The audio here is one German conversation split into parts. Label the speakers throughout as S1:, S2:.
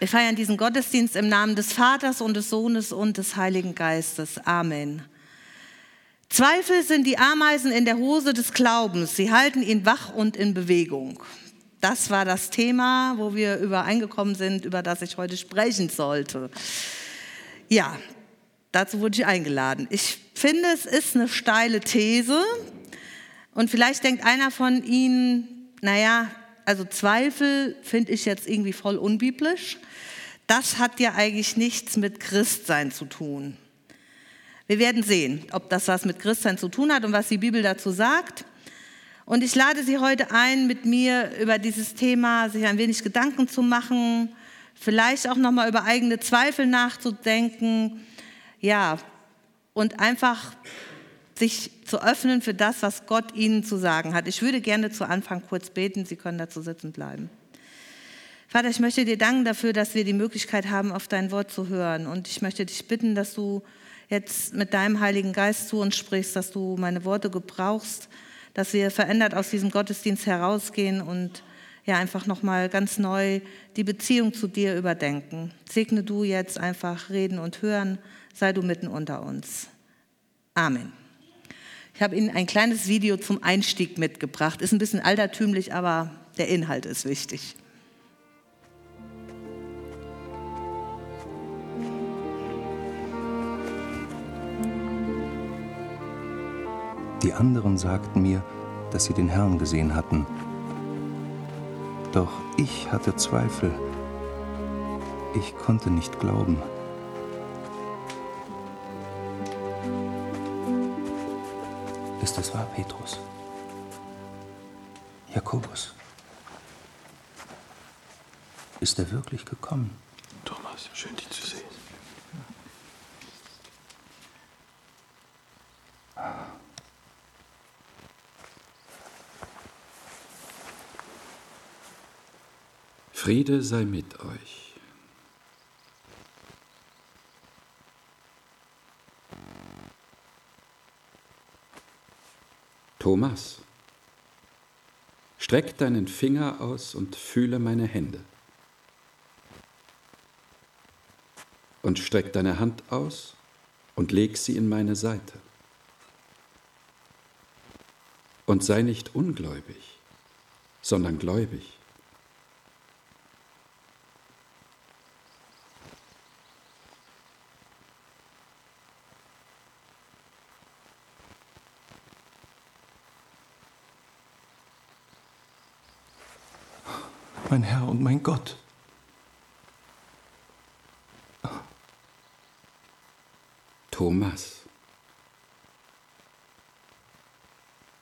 S1: Wir feiern diesen Gottesdienst im Namen des Vaters und des Sohnes und des Heiligen Geistes. Amen. Zweifel sind die Ameisen in der Hose des Glaubens. Sie halten ihn wach und in Bewegung. Das war das Thema, wo wir übereingekommen sind, über das ich heute sprechen sollte. Ja, dazu wurde ich eingeladen. Ich finde, es ist eine steile These. Und vielleicht denkt einer von Ihnen, naja, also Zweifel finde ich jetzt irgendwie voll unbiblisch das hat ja eigentlich nichts mit Christsein zu tun. Wir werden sehen, ob das was mit Christsein zu tun hat und was die Bibel dazu sagt. Und ich lade Sie heute ein, mit mir über dieses Thema sich ein wenig Gedanken zu machen, vielleicht auch nochmal über eigene Zweifel nachzudenken, ja, und einfach sich zu öffnen für das, was Gott Ihnen zu sagen hat. Ich würde gerne zu Anfang kurz beten, Sie können dazu sitzen bleiben. Vater, ich möchte dir danken dafür, dass wir die Möglichkeit haben, auf dein Wort zu hören. Und ich möchte dich bitten, dass du jetzt mit deinem Heiligen Geist zu uns sprichst, dass du meine Worte gebrauchst, dass wir verändert aus diesem Gottesdienst herausgehen und ja einfach nochmal ganz neu die Beziehung zu dir überdenken. Segne du jetzt einfach reden und hören, sei du mitten unter uns. Amen. Ich habe Ihnen ein kleines Video zum Einstieg mitgebracht. Ist ein bisschen altertümlich, aber der Inhalt ist wichtig.
S2: Die anderen sagten mir, dass sie den Herrn gesehen hatten. Doch ich hatte Zweifel. Ich konnte nicht glauben. Ist es wahr, Petrus? Jakobus? Ist er wirklich gekommen?
S3: Thomas, schön dich zu sehen. Friede sei mit euch. Thomas, streck deinen Finger aus und fühle meine Hände. Und streck deine Hand aus und leg sie in meine Seite. Und sei nicht ungläubig, sondern gläubig.
S2: Mein Herr und mein Gott.
S3: Thomas,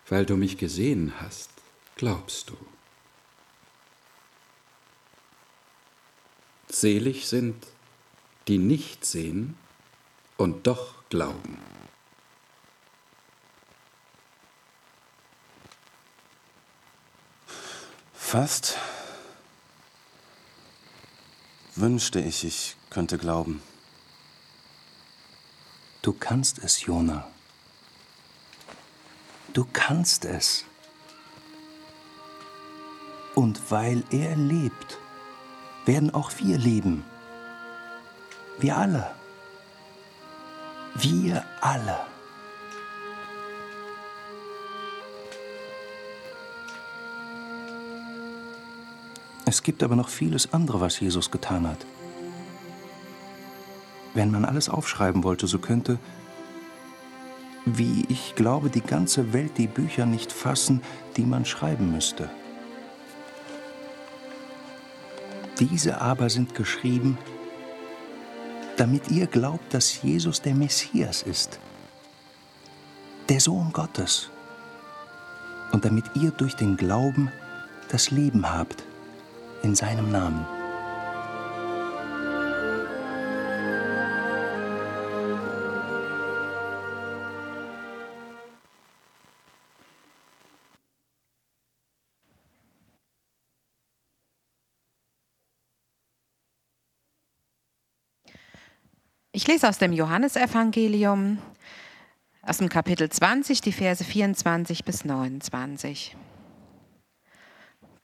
S3: weil du mich gesehen hast, glaubst du. Selig sind, die nicht sehen und doch glauben.
S4: Fast wünschte ich, ich könnte glauben.
S2: Du kannst es, Jona. Du kannst es. Und weil er lebt, werden auch wir leben. Wir alle. Wir alle. Es gibt aber noch vieles andere, was Jesus getan hat. Wenn man alles aufschreiben wollte, so könnte, wie ich glaube, die ganze Welt die Bücher nicht fassen, die man schreiben müsste. Diese aber sind geschrieben, damit ihr glaubt, dass Jesus der Messias ist, der Sohn Gottes, und damit ihr durch den Glauben das Leben habt in seinem Namen.
S5: Ich lese aus dem Johannesevangelium, aus dem Kapitel 20, die Verse 24 bis 29.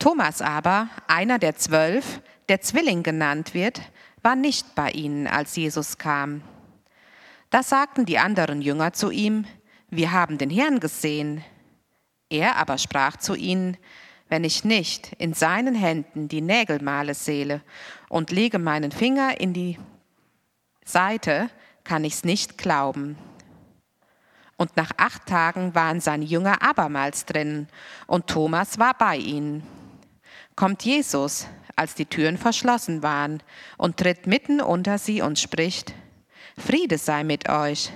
S5: Thomas aber, einer der zwölf, der Zwilling genannt wird, war nicht bei ihnen, als Jesus kam. Da sagten die anderen Jünger zu ihm, wir haben den Herrn gesehen. Er aber sprach zu ihnen, wenn ich nicht in seinen Händen die Nägelmale sehle und lege meinen Finger in die Seite, kann ich's nicht glauben. Und nach acht Tagen waren seine Jünger abermals drin, und Thomas war bei ihnen. Kommt Jesus, als die Türen verschlossen waren, und tritt mitten unter sie und spricht, Friede sei mit euch.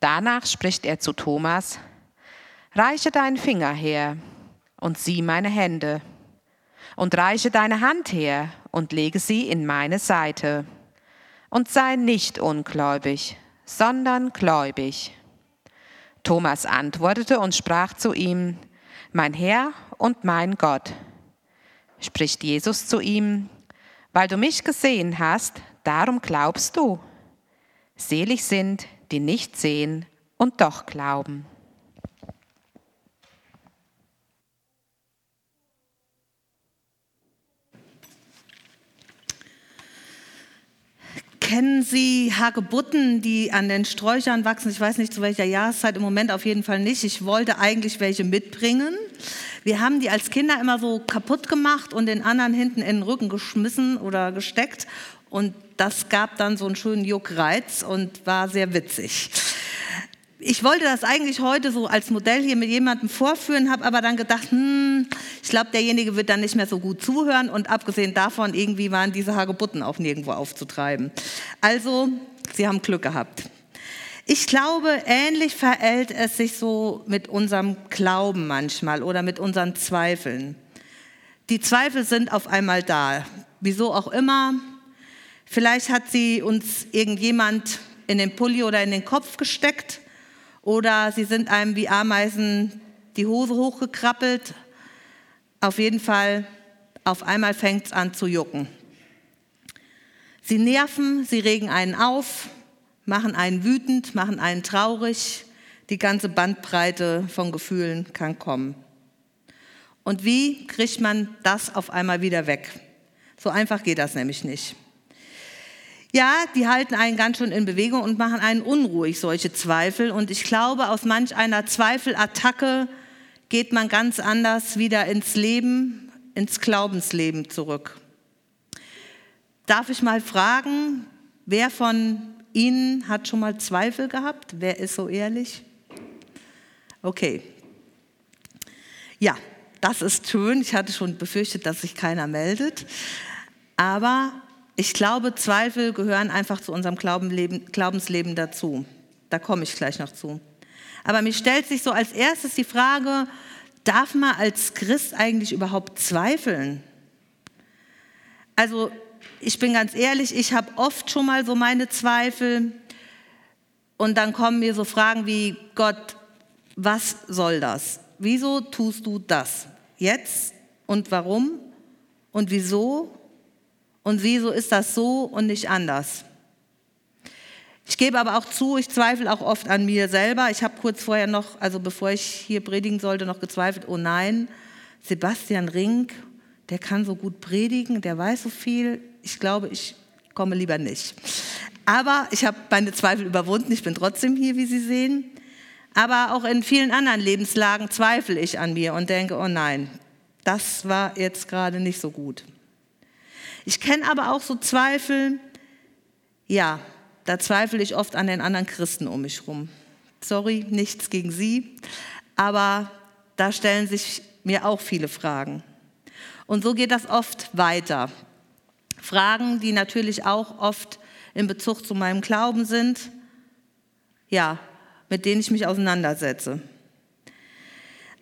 S5: Danach spricht er zu Thomas, Reiche deinen Finger her und sieh meine Hände, und reiche deine Hand her und lege sie in meine Seite, und sei nicht ungläubig, sondern gläubig. Thomas antwortete und sprach zu ihm, Mein Herr und mein Gott. Spricht Jesus zu ihm, Weil du mich gesehen hast, darum glaubst du. Selig sind, die nicht sehen und doch glauben.
S1: Kennen Sie Hagebutten, die an den Sträuchern wachsen? Ich weiß nicht zu welcher Jahreszeit, im Moment auf jeden Fall nicht. Ich wollte eigentlich welche mitbringen. Wir haben die als Kinder immer so kaputt gemacht und den anderen hinten in den Rücken geschmissen oder gesteckt. Und das gab dann so einen schönen Juckreiz und war sehr witzig. Ich wollte das eigentlich heute so als Modell hier mit jemandem vorführen, habe aber dann gedacht, hm, ich glaube, derjenige wird dann nicht mehr so gut zuhören und abgesehen davon, irgendwie waren diese Hagebutten auch nirgendwo aufzutreiben. Also, Sie haben Glück gehabt. Ich glaube, ähnlich verhält es sich so mit unserem Glauben manchmal oder mit unseren Zweifeln. Die Zweifel sind auf einmal da. Wieso auch immer. Vielleicht hat sie uns irgendjemand in den Pulli oder in den Kopf gesteckt oder sie sind einem wie Ameisen die Hose hochgekrabbelt. Auf jeden Fall, auf einmal fängt es an zu jucken. Sie nerven, sie regen einen auf, machen einen wütend, machen einen traurig. Die ganze Bandbreite von Gefühlen kann kommen. Und wie kriegt man das auf einmal wieder weg? So einfach geht das nämlich nicht. Ja, die halten einen ganz schön in Bewegung und machen einen unruhig, solche Zweifel. Und ich glaube, aus manch einer Zweifelattacke geht man ganz anders wieder ins Leben, ins Glaubensleben zurück. Darf ich mal fragen, wer von Ihnen hat schon mal Zweifel gehabt? Wer ist so ehrlich? Okay. Ja, das ist schön. Ich hatte schon befürchtet, dass sich keiner meldet. Aber ich glaube, Zweifel gehören einfach zu unserem Glaubensleben dazu. Da komme ich gleich noch zu. Aber mir stellt sich so als erstes die Frage, darf man als Christ eigentlich überhaupt zweifeln? Also ich bin ganz ehrlich, ich habe oft schon mal so meine Zweifel und dann kommen mir so Fragen wie, Gott, was soll das? Wieso tust du das? Jetzt und warum und wieso und wieso ist das so und nicht anders? Ich gebe aber auch zu, ich zweifle auch oft an mir selber. Ich habe kurz vorher noch, also bevor ich hier predigen sollte, noch gezweifelt, oh nein, Sebastian Rink, der kann so gut predigen, der weiß so viel. Ich glaube, ich komme lieber nicht. Aber ich habe meine Zweifel überwunden, ich bin trotzdem hier, wie Sie sehen. Aber auch in vielen anderen Lebenslagen zweifle ich an mir und denke, oh nein, das war jetzt gerade nicht so gut. Ich kenne aber auch so Zweifel, ja, da zweifle ich oft an den anderen Christen um mich herum. Sorry, nichts gegen Sie, aber da stellen sich mir auch viele Fragen. Und so geht das oft weiter. Fragen, die natürlich auch oft in Bezug zu meinem Glauben sind, ja, mit denen ich mich auseinandersetze.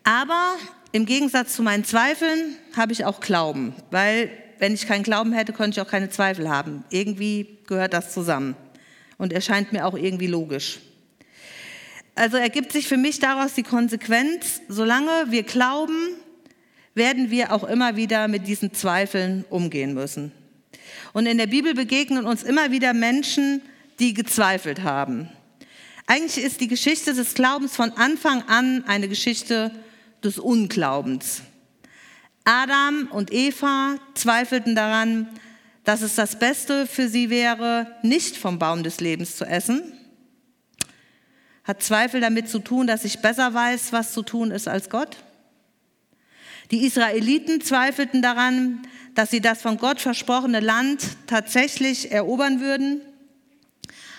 S1: Aber im Gegensatz zu meinen Zweifeln habe ich auch Glauben, weil wenn ich keinen Glauben hätte, könnte ich auch keine Zweifel haben. Irgendwie gehört das zusammen und erscheint mir auch irgendwie logisch. Also ergibt sich für mich daraus die Konsequenz, solange wir glauben, werden wir auch immer wieder mit diesen Zweifeln umgehen müssen. Und in der Bibel begegnen uns immer wieder Menschen, die gezweifelt haben. Eigentlich ist die Geschichte des Glaubens von Anfang an eine Geschichte des Unglaubens. Adam und Eva zweifelten daran, dass es das Beste für sie wäre, nicht vom Baum des Lebens zu essen. Hat Zweifel damit zu tun, dass ich besser weiß, was zu tun ist als Gott? Die Israeliten zweifelten daran, dass sie das von Gott versprochene Land tatsächlich erobern würden.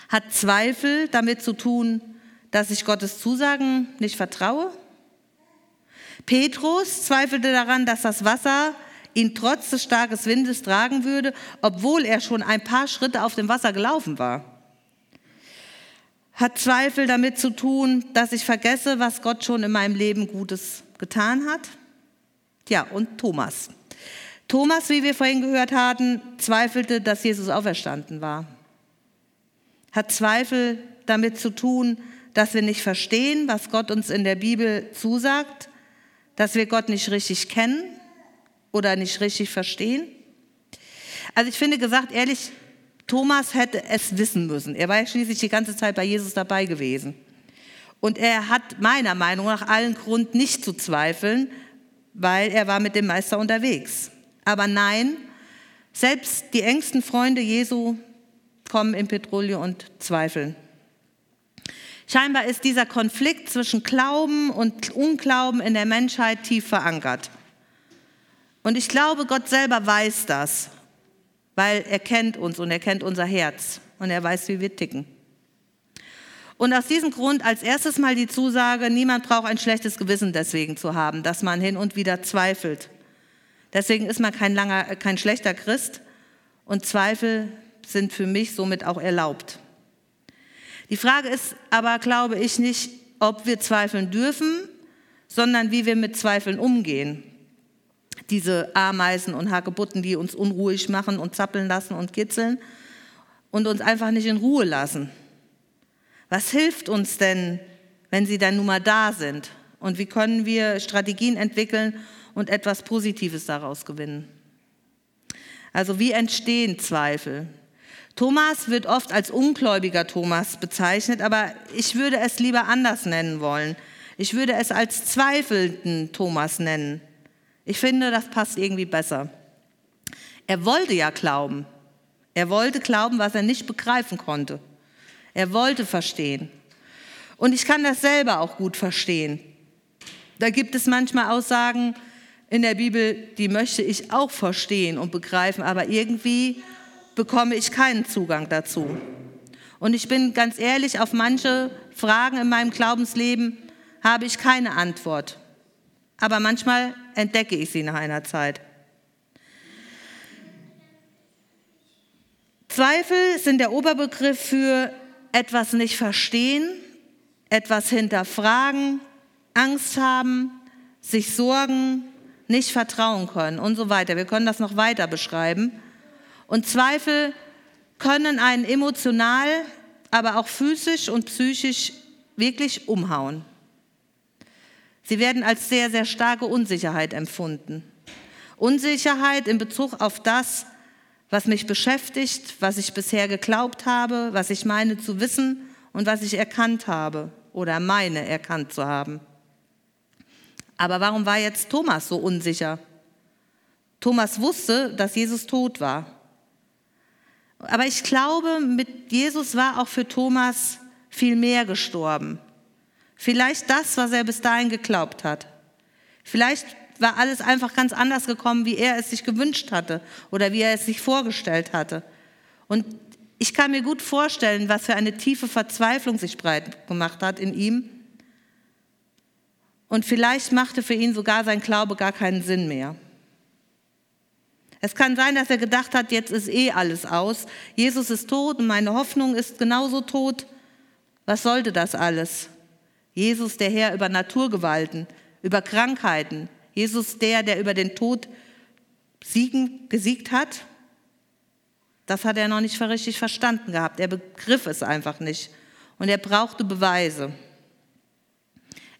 S1: Hat Zweifel damit zu tun, dass ich Gottes Zusagen nicht vertraue? Petrus zweifelte daran, dass das Wasser ihn trotz des starken Windes tragen würde, obwohl er schon ein paar Schritte auf dem Wasser gelaufen war. Hat Zweifel damit zu tun, dass ich vergesse, was Gott schon in meinem Leben Gutes getan hat? Ja, und Thomas. Thomas, wie wir vorhin gehört hatten, zweifelte, dass Jesus auferstanden war. Hat Zweifel damit zu tun, dass wir nicht verstehen, was Gott uns in der Bibel zusagt, dass wir Gott nicht richtig kennen oder nicht richtig verstehen? Also ich finde gesagt, ehrlich, Thomas hätte es wissen müssen. Er war ja schließlich die ganze Zeit bei Jesus dabei gewesen. Und er hat meiner Meinung nach allen Grund, nicht zu zweifeln, weil er war mit dem Meister unterwegs. Aber nein, selbst die engsten Freunde Jesu kommen in Petrouille und zweifeln. Scheinbar ist dieser Konflikt zwischen Glauben und Unglauben in der Menschheit tief verankert. Und ich glaube, Gott selber weiß das, weil er kennt uns und er kennt unser Herz und er weiß, wie wir ticken. Und aus diesem Grund als erstes mal die Zusage, niemand braucht ein schlechtes Gewissen deswegen zu haben, dass man hin und wieder zweifelt. Deswegen ist man kein, langer, kein schlechter Christ und Zweifel sind für mich somit auch erlaubt. Die Frage ist aber, glaube ich, nicht, ob wir zweifeln dürfen, sondern wie wir mit Zweifeln umgehen. Diese Ameisen und Hagebutten, die uns unruhig machen und zappeln lassen und kitzeln und uns einfach nicht in Ruhe lassen. Was hilft uns denn, wenn sie dann nun mal da sind? Und wie können wir Strategien entwickeln und etwas Positives daraus gewinnen? Also wie entstehen Zweifel? Thomas wird oft als ungläubiger Thomas bezeichnet, aber ich würde es lieber anders nennen wollen. Ich würde es als zweifelnden Thomas nennen. Ich finde, das passt irgendwie besser. Er wollte ja glauben. Er wollte glauben, was er nicht begreifen konnte. Er wollte verstehen. Und ich kann das selber auch gut verstehen. Da gibt es manchmal Aussagen in der Bibel, die möchte ich auch verstehen und begreifen, aber irgendwie bekomme ich keinen Zugang dazu. Und ich bin ganz ehrlich, auf manche Fragen in meinem Glaubensleben habe ich keine Antwort. Aber manchmal entdecke ich sie nach einer Zeit. Zweifel sind der Oberbegriff für etwas nicht verstehen, etwas hinterfragen, Angst haben, sich sorgen, nicht vertrauen können und so weiter. Wir können das noch weiter beschreiben. Und Zweifel können einen emotional, aber auch physisch und psychisch wirklich umhauen. Sie werden als sehr, sehr starke Unsicherheit empfunden. Unsicherheit in Bezug auf das, was mich beschäftigt, was ich bisher geglaubt habe, was ich meine zu wissen und was ich erkannt habe oder meine erkannt zu haben. Aber warum war jetzt Thomas so unsicher? Thomas wusste, dass Jesus tot war. Aber ich glaube, mit Jesus war auch für Thomas viel mehr gestorben. Vielleicht das, was er bis dahin geglaubt hat. Vielleicht war alles einfach ganz anders gekommen, wie er es sich gewünscht hatte oder wie er es sich vorgestellt hatte. Und ich kann mir gut vorstellen, was für eine tiefe Verzweiflung sich breit gemacht hat in ihm. Und vielleicht machte für ihn sogar sein Glaube gar keinen Sinn mehr. Es kann sein, dass er gedacht hat, jetzt ist eh alles aus. Jesus ist tot und meine Hoffnung ist genauso tot. Was sollte das alles? Jesus, der Herr über Naturgewalten, über Krankheiten. Jesus, der, der über den Tod siegen, gesiegt hat. Das hat er noch nicht richtig verstanden gehabt. Er begriff es einfach nicht. Und er brauchte Beweise.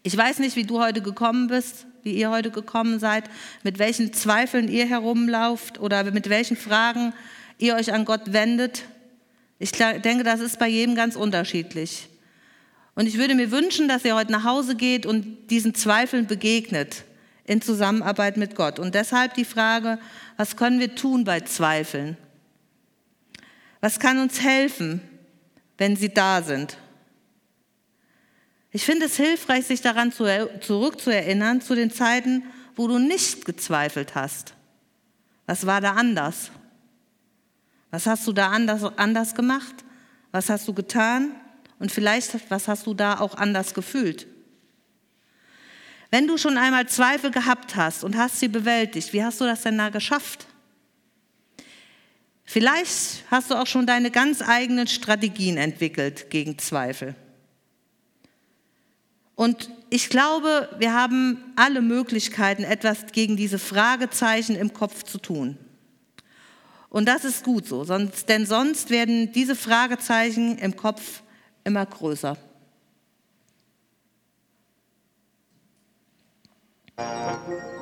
S1: Ich weiß nicht, wie du heute gekommen bist wie ihr heute gekommen seid, mit welchen Zweifeln ihr herumlauft oder mit welchen Fragen ihr euch an Gott wendet. Ich denke, das ist bei jedem ganz unterschiedlich. Und ich würde mir wünschen, dass ihr heute nach Hause geht und diesen Zweifeln begegnet. In Zusammenarbeit mit Gott. Und deshalb die Frage, was können wir tun bei Zweifeln? Was kann uns helfen, wenn sie da sind? Ich finde es hilfreich, sich daran zurückzuerinnern, zu den Zeiten, wo du nicht gezweifelt hast. Was war da anders? Was hast du da anders, anders gemacht? Was hast du getan? Und vielleicht, was hast du da auch anders gefühlt? Wenn du schon einmal Zweifel gehabt hast und hast sie bewältigt, wie hast du das denn da geschafft? Vielleicht hast du auch schon deine ganz eigenen Strategien entwickelt gegen Zweifel. Und ich glaube, wir haben alle Möglichkeiten, etwas gegen diese Fragezeichen im Kopf zu tun. Und das ist gut so, sonst, denn sonst werden diese Fragezeichen im Kopf immer größer. Thank you.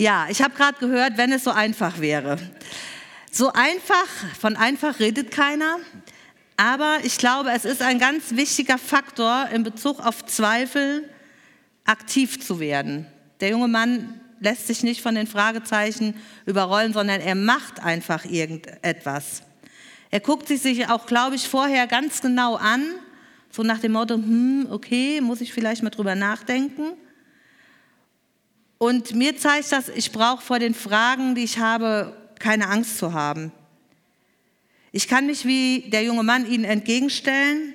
S1: Ja, ich habe gerade gehört, wenn es so einfach wäre. So einfach, von einfach redet keiner. Aber ich glaube, es ist ein ganz wichtiger Faktor in Bezug auf Zweifel, aktiv zu werden. Der junge Mann lässt sich nicht von den Fragezeichen überrollen, sondern er macht einfach irgendetwas. Er guckt sich auch, glaube ich, vorher ganz genau an, so nach dem Motto, hm, okay, muss ich vielleicht mal drüber nachdenken. Und mir zeigt das, ich brauche vor den Fragen, die ich habe, keine Angst zu haben. Ich kann mich wie der junge Mann ihnen entgegenstellen,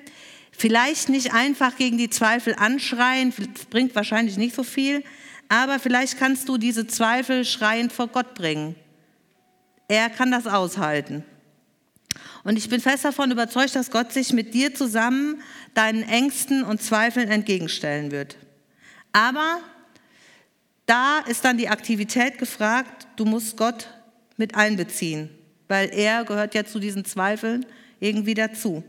S1: vielleicht nicht einfach gegen die Zweifel anschreien, das bringt wahrscheinlich nicht so viel, aber vielleicht kannst du diese Zweifel schreiend vor Gott bringen. Er kann das aushalten. Und ich bin fest davon überzeugt, dass Gott sich mit dir zusammen deinen Ängsten und Zweifeln entgegenstellen wird. Aber da ist dann die Aktivität gefragt, du musst Gott mit einbeziehen, weil er gehört ja zu diesen Zweifeln irgendwie dazu.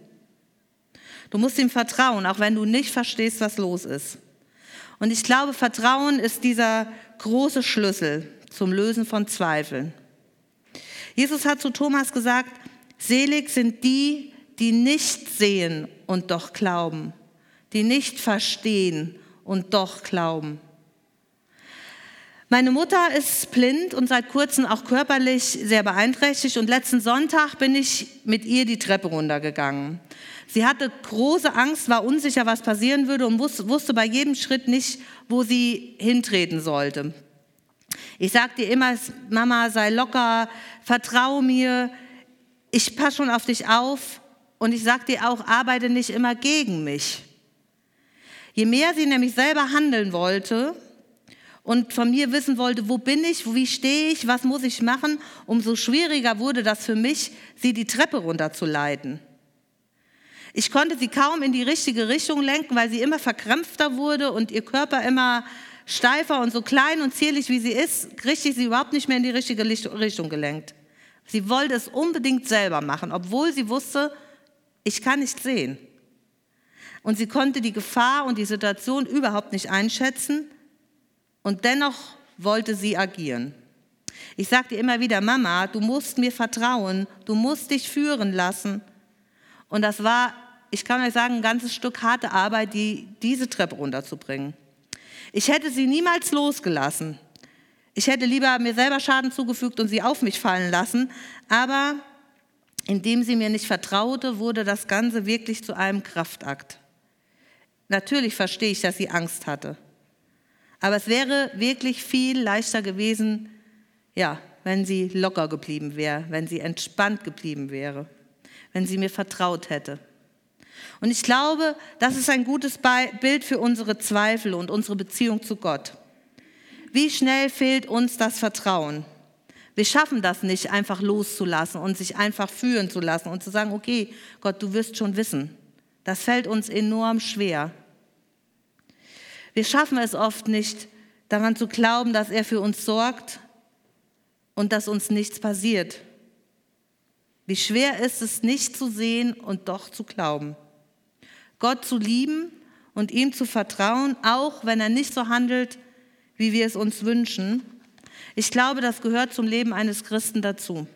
S1: Du musst ihm vertrauen, auch wenn du nicht verstehst, was los ist. Und ich glaube, Vertrauen ist dieser große Schlüssel zum Lösen von Zweifeln. Jesus hat zu Thomas gesagt, selig sind die, die nicht sehen und doch glauben, die nicht verstehen und doch glauben. Meine Mutter ist blind und seit kurzem auch körperlich sehr beeinträchtigt und letzten Sonntag bin ich mit ihr die Treppe runtergegangen. Sie hatte große Angst, war unsicher, was passieren würde und wusste bei jedem Schritt nicht, wo sie hintreten sollte. Ich sagte ihr immer, Mama, sei locker, vertrau mir, ich passe schon auf dich auf und ich sagte ihr auch, arbeite nicht immer gegen mich. Je mehr sie nämlich selber handeln wollte, und von mir wissen wollte, wo bin ich, wie stehe ich, was muss ich machen, umso schwieriger wurde das für mich, sie die Treppe runterzuleiten. Ich konnte sie kaum in die richtige Richtung lenken, weil sie immer verkrampfter wurde und ihr Körper immer steifer und so klein und zierlich wie sie ist, kriegte sie überhaupt nicht mehr in die richtige Richtung gelenkt. Sie wollte es unbedingt selber machen, obwohl sie wusste, ich kann nicht sehen. und sie konnte die Gefahr und die Situation überhaupt nicht einschätzen und dennoch wollte sie agieren. Ich sagte immer wieder, Mama, du musst mir vertrauen, du musst dich führen lassen. Und das war, ich kann euch sagen, ein ganzes Stück harte Arbeit, die, diese Treppe runterzubringen. Ich hätte sie niemals losgelassen. Ich hätte lieber mir selber Schaden zugefügt und sie auf mich fallen lassen, aber indem sie mir nicht vertraute, wurde das Ganze wirklich zu einem Kraftakt. Natürlich verstehe ich, dass sie Angst hatte. Aber es wäre wirklich viel leichter gewesen, ja, wenn sie locker geblieben wäre, wenn sie entspannt geblieben wäre, wenn sie mir vertraut hätte. Und ich glaube, das ist ein gutes Bild für unsere Zweifel und unsere Beziehung zu Gott. Wie schnell fehlt uns das Vertrauen? Wir schaffen das nicht, einfach loszulassen und sich einfach führen zu lassen und zu sagen, okay, Gott, du wirst schon wissen. Das fällt uns enorm schwer. Wir schaffen es oft nicht, daran zu glauben, dass er für uns sorgt und dass uns nichts passiert. Wie schwer ist es, nicht zu sehen und doch zu glauben. Gott zu lieben und ihm zu vertrauen, auch wenn er nicht so handelt, wie wir es uns wünschen. Ich glaube, das gehört zum Leben eines Christen dazu.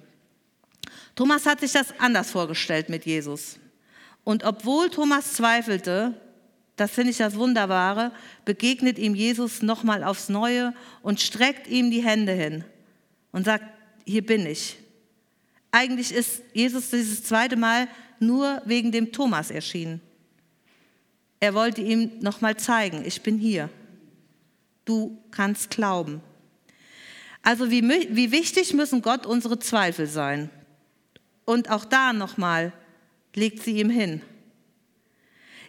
S1: Thomas hat sich das anders vorgestellt mit Jesus. Und obwohl Thomas zweifelte, das finde ich das Wunderbare, begegnet ihm Jesus nochmal aufs Neue und streckt ihm die Hände hin und sagt, hier bin ich. Eigentlich ist Jesus dieses zweite Mal nur wegen dem Thomas erschienen. Er wollte ihm nochmal zeigen, ich bin hier. Du kannst glauben. Also wie, wie wichtig müssen Gott unsere Zweifel sein? Und auch da nochmal legt sie ihm hin.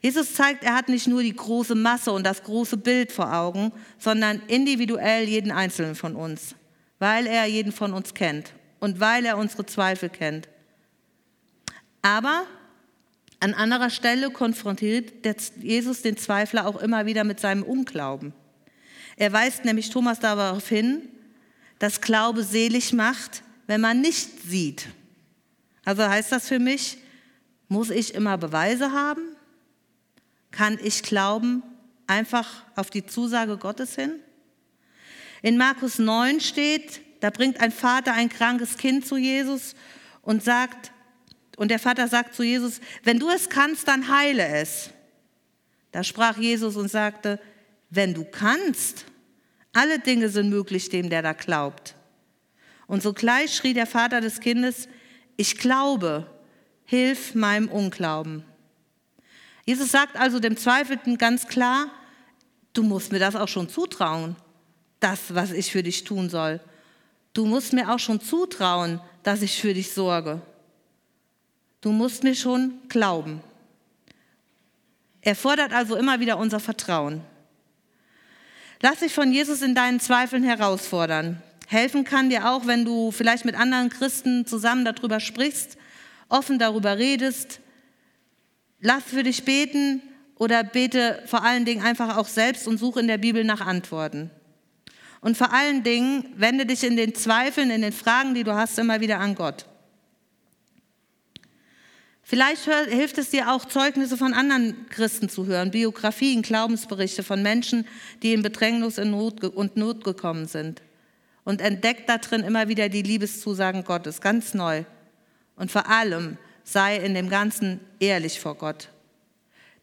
S1: Jesus zeigt, er hat nicht nur die große Masse und das große Bild vor Augen, sondern individuell jeden Einzelnen von uns, weil er jeden von uns kennt und weil er unsere Zweifel kennt. Aber an anderer Stelle konfrontiert Jesus den Zweifler auch immer wieder mit seinem Unglauben. Er weist nämlich Thomas darauf hin, dass Glaube selig macht, wenn man nicht sieht. Also heißt das für mich, muss ich immer Beweise haben? Kann ich glauben einfach auf die Zusage Gottes hin? In Markus 9 steht, da bringt ein Vater ein krankes Kind zu Jesus und sagt, und der Vater sagt zu Jesus, wenn du es kannst, dann heile es. Da sprach Jesus und sagte, wenn du kannst, alle Dinge sind möglich dem, der da glaubt. Und sogleich schrie der Vater des Kindes, ich glaube, hilf meinem Unglauben. Jesus sagt also dem Zweifelten ganz klar, du musst mir das auch schon zutrauen, das, was ich für dich tun soll. Du musst mir auch schon zutrauen, dass ich für dich sorge. Du musst mir schon glauben. Er fordert also immer wieder unser Vertrauen. Lass dich von Jesus in deinen Zweifeln herausfordern. Helfen kann dir auch, wenn du vielleicht mit anderen Christen zusammen darüber sprichst, offen darüber redest, Lass für dich beten oder bete vor allen Dingen einfach auch selbst und suche in der Bibel nach Antworten. Und vor allen Dingen wende dich in den Zweifeln, in den Fragen, die du hast, immer wieder an Gott. Vielleicht hilft es dir auch, Zeugnisse von anderen Christen zu hören, Biografien, Glaubensberichte von Menschen, die in Bedrängnis und Not gekommen sind. Und entdeckt darin immer wieder die Liebeszusagen Gottes, ganz neu. Und vor allem sei in dem Ganzen ehrlich vor Gott.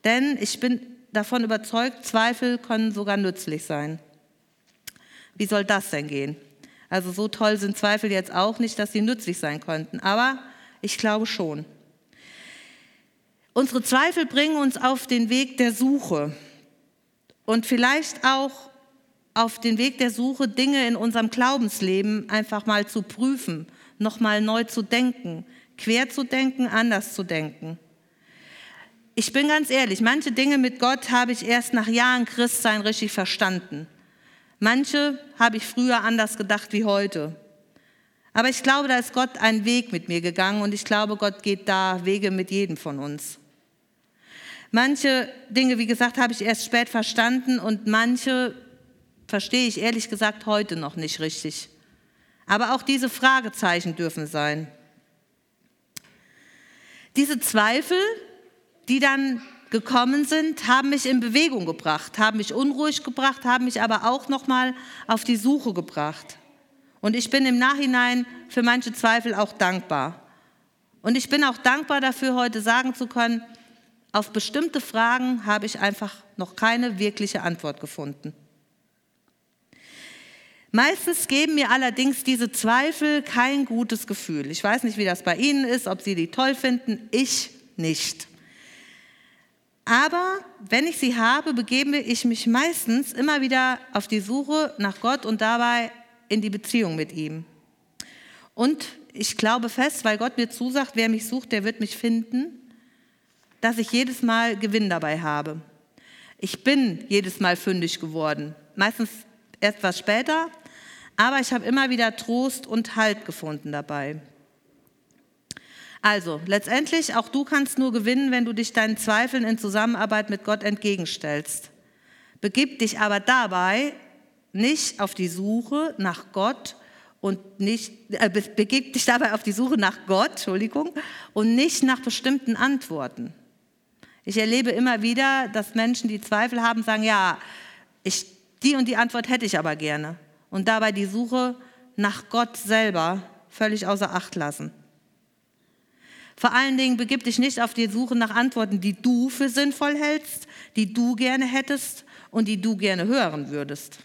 S1: Denn ich bin davon überzeugt, Zweifel können sogar nützlich sein. Wie soll das denn gehen? Also so toll sind Zweifel jetzt auch nicht, dass sie nützlich sein könnten, aber ich glaube schon. Unsere Zweifel bringen uns auf den Weg der Suche und vielleicht auch auf den Weg der Suche, Dinge in unserem Glaubensleben einfach mal zu prüfen, nochmal neu zu denken, quer zu denken, anders zu denken. Ich bin ganz ehrlich, manche Dinge mit Gott habe ich erst nach Jahren Christsein richtig verstanden. Manche habe ich früher anders gedacht wie heute. Aber ich glaube, da ist Gott einen Weg mit mir gegangen und ich glaube, Gott geht da Wege mit jedem von uns. Manche Dinge, wie gesagt, habe ich erst spät verstanden und manche verstehe ich ehrlich gesagt heute noch nicht richtig. Aber auch diese Fragezeichen dürfen sein. Diese Zweifel, die dann gekommen sind, haben mich in Bewegung gebracht, haben mich unruhig gebracht, haben mich aber auch noch mal auf die Suche gebracht. Und ich bin im Nachhinein für manche Zweifel auch dankbar. Und ich bin auch dankbar dafür, heute sagen zu können, auf bestimmte Fragen habe ich einfach noch keine wirkliche Antwort gefunden. Meistens geben mir allerdings diese Zweifel kein gutes Gefühl. Ich weiß nicht, wie das bei Ihnen ist, ob Sie die toll finden. Ich nicht. Aber wenn ich sie habe, begebe ich mich meistens immer wieder auf die Suche nach Gott und dabei in die Beziehung mit ihm. Und ich glaube fest, weil Gott mir zusagt, wer mich sucht, der wird mich finden, dass ich jedes Mal Gewinn dabei habe. Ich bin jedes Mal fündig geworden, meistens etwas später, aber ich habe immer wieder Trost und Halt gefunden dabei. Also, letztendlich, auch du kannst nur gewinnen, wenn du dich deinen Zweifeln in Zusammenarbeit mit Gott entgegenstellst. Begib dich aber dabei nicht auf die Suche nach Gott und nicht, äh, begib dich dabei auf die Suche nach Gott, Entschuldigung, und nicht nach bestimmten Antworten. Ich erlebe immer wieder, dass Menschen, die Zweifel haben, sagen, ja, ich, die und die Antwort hätte ich aber gerne. Und dabei die Suche nach Gott selber völlig außer Acht lassen. Vor allen Dingen begib dich nicht auf die Suche nach Antworten, die du für sinnvoll hältst, die du gerne hättest und die du gerne hören würdest,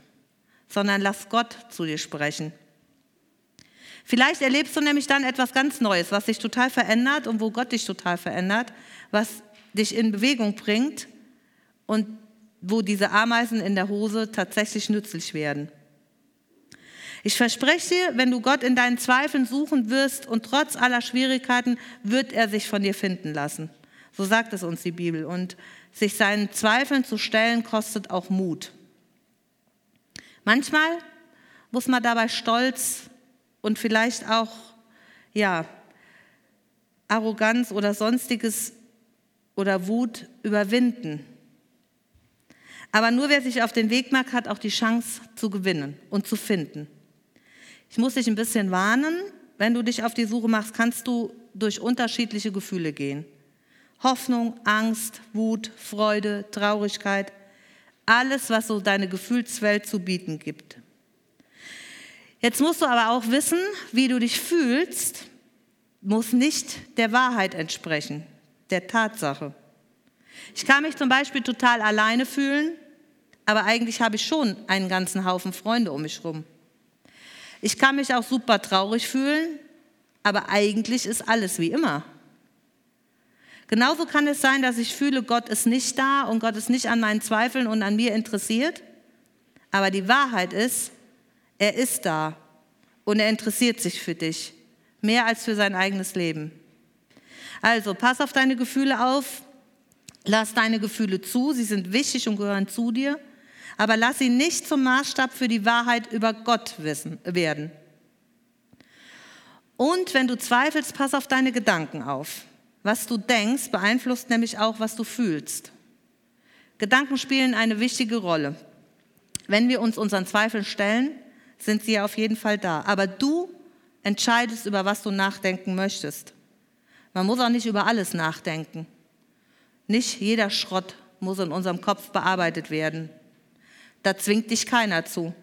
S1: sondern lass Gott zu dir sprechen. Vielleicht erlebst du nämlich dann etwas ganz Neues, was dich total verändert und wo Gott dich total verändert, was dich in Bewegung bringt und wo diese Ameisen in der Hose tatsächlich nützlich werden. Ich verspreche dir, wenn du Gott in deinen Zweifeln suchen wirst und trotz aller Schwierigkeiten wird er sich von dir finden lassen. So sagt es uns die Bibel. Und sich seinen Zweifeln zu stellen, kostet auch Mut. Manchmal muss man dabei Stolz und vielleicht auch, ja, Arroganz oder sonstiges oder Wut überwinden. Aber nur wer sich auf den Weg macht, hat auch die Chance zu gewinnen und zu finden. Ich muss dich ein bisschen warnen, wenn du dich auf die Suche machst, kannst du durch unterschiedliche Gefühle gehen. Hoffnung, Angst, Wut, Freude, Traurigkeit, alles, was so deine Gefühlswelt zu bieten gibt. Jetzt musst du aber auch wissen, wie du dich fühlst, muss nicht der Wahrheit entsprechen, der Tatsache. Ich kann mich zum Beispiel total alleine fühlen, aber eigentlich habe ich schon einen ganzen Haufen Freunde um mich herum. Ich kann mich auch super traurig fühlen, aber eigentlich ist alles wie immer. Genauso kann es sein, dass ich fühle, Gott ist nicht da und Gott ist nicht an meinen Zweifeln und an mir interessiert. Aber die Wahrheit ist, er ist da und er interessiert sich für dich, mehr als für sein eigenes Leben. Also pass auf deine Gefühle auf, lass deine Gefühle zu, sie sind wichtig und gehören zu dir aber lass sie nicht zum Maßstab für die Wahrheit über Gott wissen, werden. Und wenn du zweifelst, pass auf deine Gedanken auf. Was du denkst, beeinflusst nämlich auch, was du fühlst. Gedanken spielen eine wichtige Rolle. Wenn wir uns unseren Zweifeln stellen, sind sie ja auf jeden Fall da. Aber du entscheidest, über was du nachdenken möchtest. Man muss auch nicht über alles nachdenken. Nicht jeder Schrott muss in unserem Kopf bearbeitet werden. Da zwingt dich keiner zu.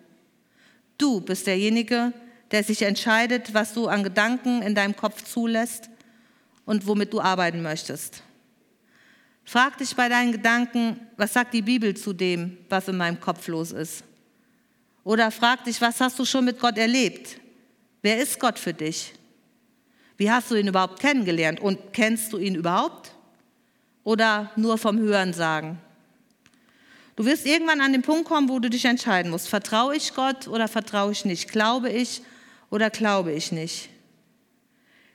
S1: Du bist derjenige, der sich entscheidet, was du an Gedanken in deinem Kopf zulässt und womit du arbeiten möchtest. Frag dich bei deinen Gedanken, was sagt die Bibel zu dem, was in meinem Kopf los ist? Oder frag dich, was hast du schon mit Gott erlebt? Wer ist Gott für dich? Wie hast du ihn überhaupt kennengelernt? Und kennst du ihn überhaupt? Oder nur vom Hören sagen? Du wirst irgendwann an den Punkt kommen, wo du dich entscheiden musst. Vertraue ich Gott oder vertraue ich nicht? Glaube ich oder glaube ich nicht?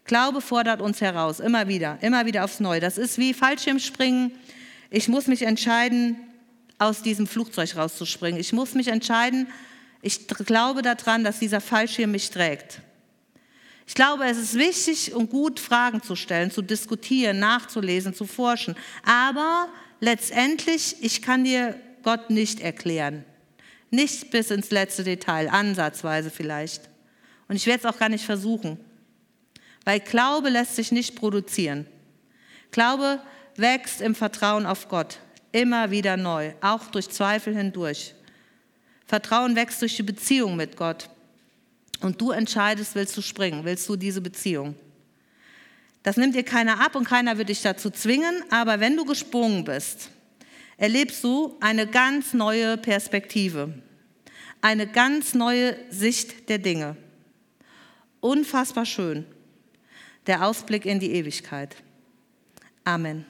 S1: Glaube fordert uns heraus, immer wieder, immer wieder aufs Neue. Das ist wie Fallschirmspringen. Ich muss mich entscheiden, aus diesem Flugzeug rauszuspringen. Ich muss mich entscheiden, ich glaube daran, dass dieser Fallschirm mich trägt. Ich glaube, es ist wichtig und gut, Fragen zu stellen, zu diskutieren, nachzulesen, zu forschen. Aber letztendlich, ich kann dir Gott nicht erklären. Nicht bis ins letzte Detail, ansatzweise vielleicht. Und ich werde es auch gar nicht versuchen. Weil Glaube lässt sich nicht produzieren. Glaube wächst im Vertrauen auf Gott. Immer wieder neu, auch durch Zweifel hindurch. Vertrauen wächst durch die Beziehung mit Gott. Und du entscheidest, willst du springen, willst du diese Beziehung. Das nimmt dir keiner ab und keiner wird dich dazu zwingen, aber wenn du gesprungen bist, erlebst du eine ganz neue Perspektive, eine ganz neue Sicht der Dinge. Unfassbar schön. Der Ausblick in die Ewigkeit. Amen.